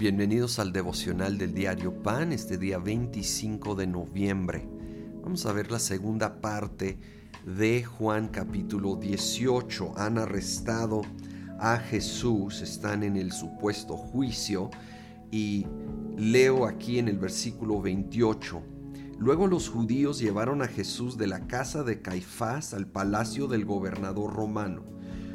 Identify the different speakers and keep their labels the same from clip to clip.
Speaker 1: Bienvenidos al devocional del diario Pan, este día 25 de noviembre. Vamos a ver la segunda parte de Juan capítulo 18. Han arrestado a Jesús, están en el supuesto juicio y leo aquí en el versículo 28. Luego los judíos llevaron a Jesús de la casa de Caifás al palacio del gobernador romano.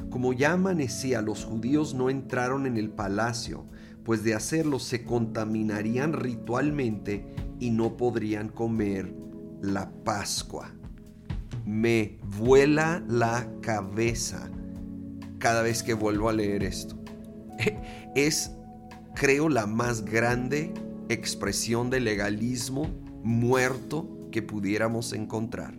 Speaker 1: Como ya amanecía, los judíos no entraron en el palacio, pues de hacerlo se contaminarían ritualmente y no podrían comer la Pascua. Me vuela la cabeza cada vez que vuelvo a leer esto. Es, creo, la más grande expresión de legalismo muerto que pudiéramos encontrar.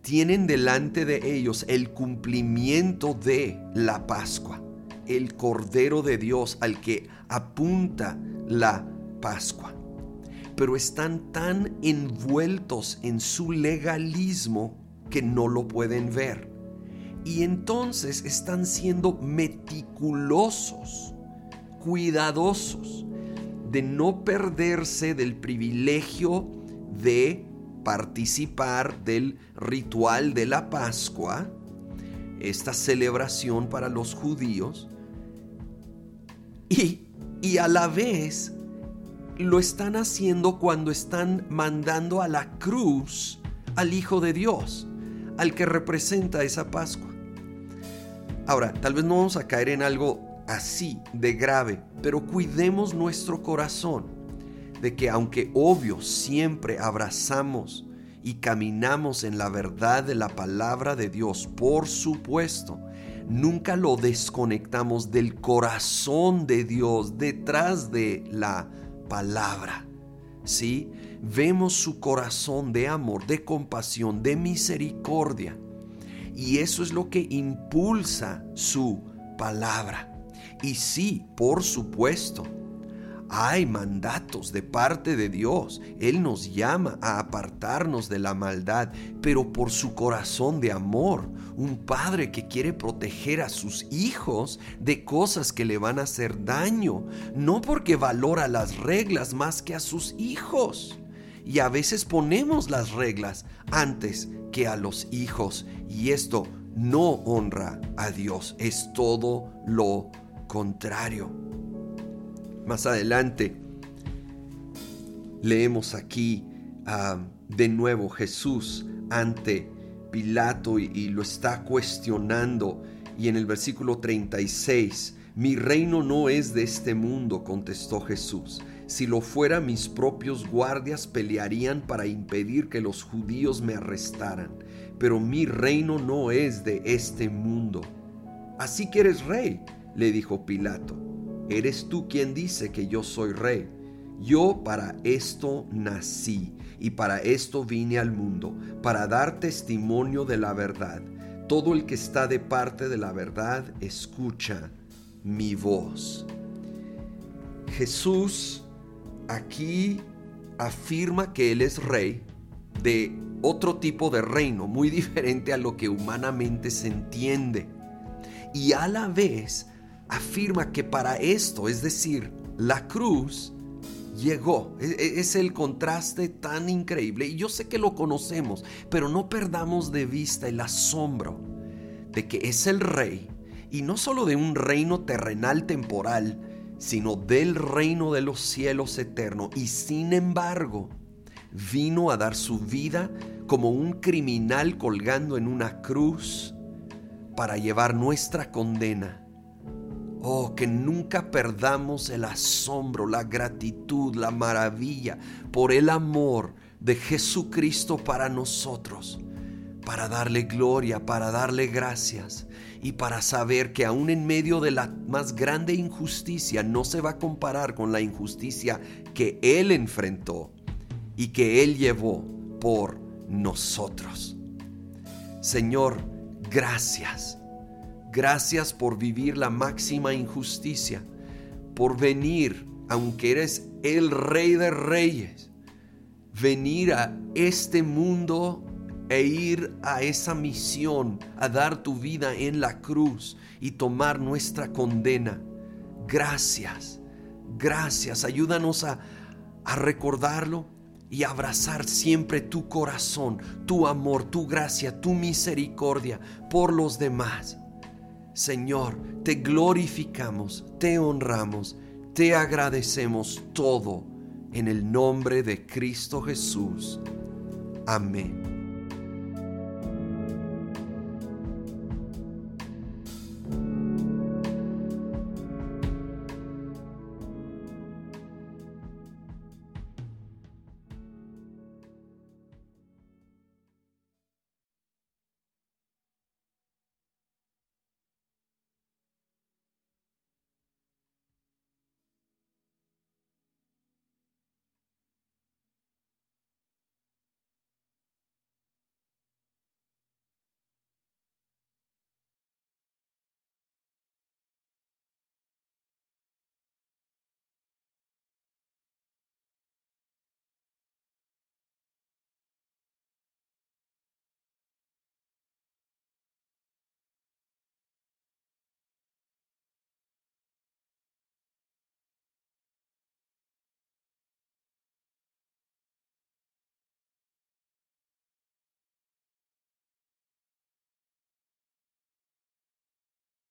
Speaker 1: Tienen delante de ellos el cumplimiento de la Pascua el Cordero de Dios al que apunta la Pascua. Pero están tan envueltos en su legalismo que no lo pueden ver. Y entonces están siendo meticulosos, cuidadosos, de no perderse del privilegio de participar del ritual de la Pascua, esta celebración para los judíos, y, a la vez lo están haciendo cuando están mandando a la cruz al Hijo de Dios, al que representa esa Pascua. Ahora, tal vez no vamos a caer en algo así de grave, pero cuidemos nuestro corazón de que aunque obvio siempre abrazamos y caminamos en la verdad de la palabra de Dios, por supuesto, nunca lo desconectamos del corazón de Dios detrás de la palabra. ¿Sí? Vemos su corazón de amor, de compasión, de misericordia. Y eso es lo que impulsa su palabra. Y sí, por supuesto, hay mandatos de parte de Dios. Él nos llama a apartarnos de la maldad, pero por su corazón de amor. Un padre que quiere proteger a sus hijos de cosas que le van a hacer daño, no porque valora las reglas más que a sus hijos. Y a veces ponemos las reglas antes que a los hijos. Y esto no honra a Dios, es todo lo contrario. Más adelante leemos aquí ah, de nuevo Jesús ante Pilato y, y lo está cuestionando y en el versículo 36, mi reino no es de este mundo, contestó Jesús. Si lo fuera, mis propios guardias pelearían para impedir que los judíos me arrestaran. Pero mi reino no es de este mundo. Así que eres rey, le dijo Pilato. Eres tú quien dice que yo soy rey. Yo para esto nací y para esto vine al mundo, para dar testimonio de la verdad. Todo el que está de parte de la verdad escucha mi voz. Jesús aquí afirma que Él es rey de otro tipo de reino, muy diferente a lo que humanamente se entiende. Y a la vez afirma que para esto, es decir, la cruz, llegó. E, e, es el contraste tan increíble. Y yo sé que lo conocemos, pero no perdamos de vista el asombro de que es el rey, y no solo de un reino terrenal temporal, sino del reino de los cielos eterno. Y sin embargo, vino a dar su vida como un criminal colgando en una cruz para llevar nuestra condena Oh, que nunca perdamos el asombro, la gratitud, la maravilla por el amor de Jesucristo para nosotros, para darle gloria, para darle gracias y para saber que aún en medio de la más grande injusticia no se va a comparar con la injusticia que Él enfrentó y que Él llevó por nosotros. Señor, gracias Gracias por vivir la máxima injusticia, por venir, aunque eres el rey de reyes, venir a este mundo e ir a esa misión, a dar tu vida en la cruz y tomar nuestra condena. Gracias, Gracias, ayúdanos a, recordarlo y abrazar siempre tu corazón, tu amor, tu gracia, tu misericordia por los demás. Señor, te glorificamos, te honramos, te agradecemos todo en el nombre de Cristo Jesús. Amén.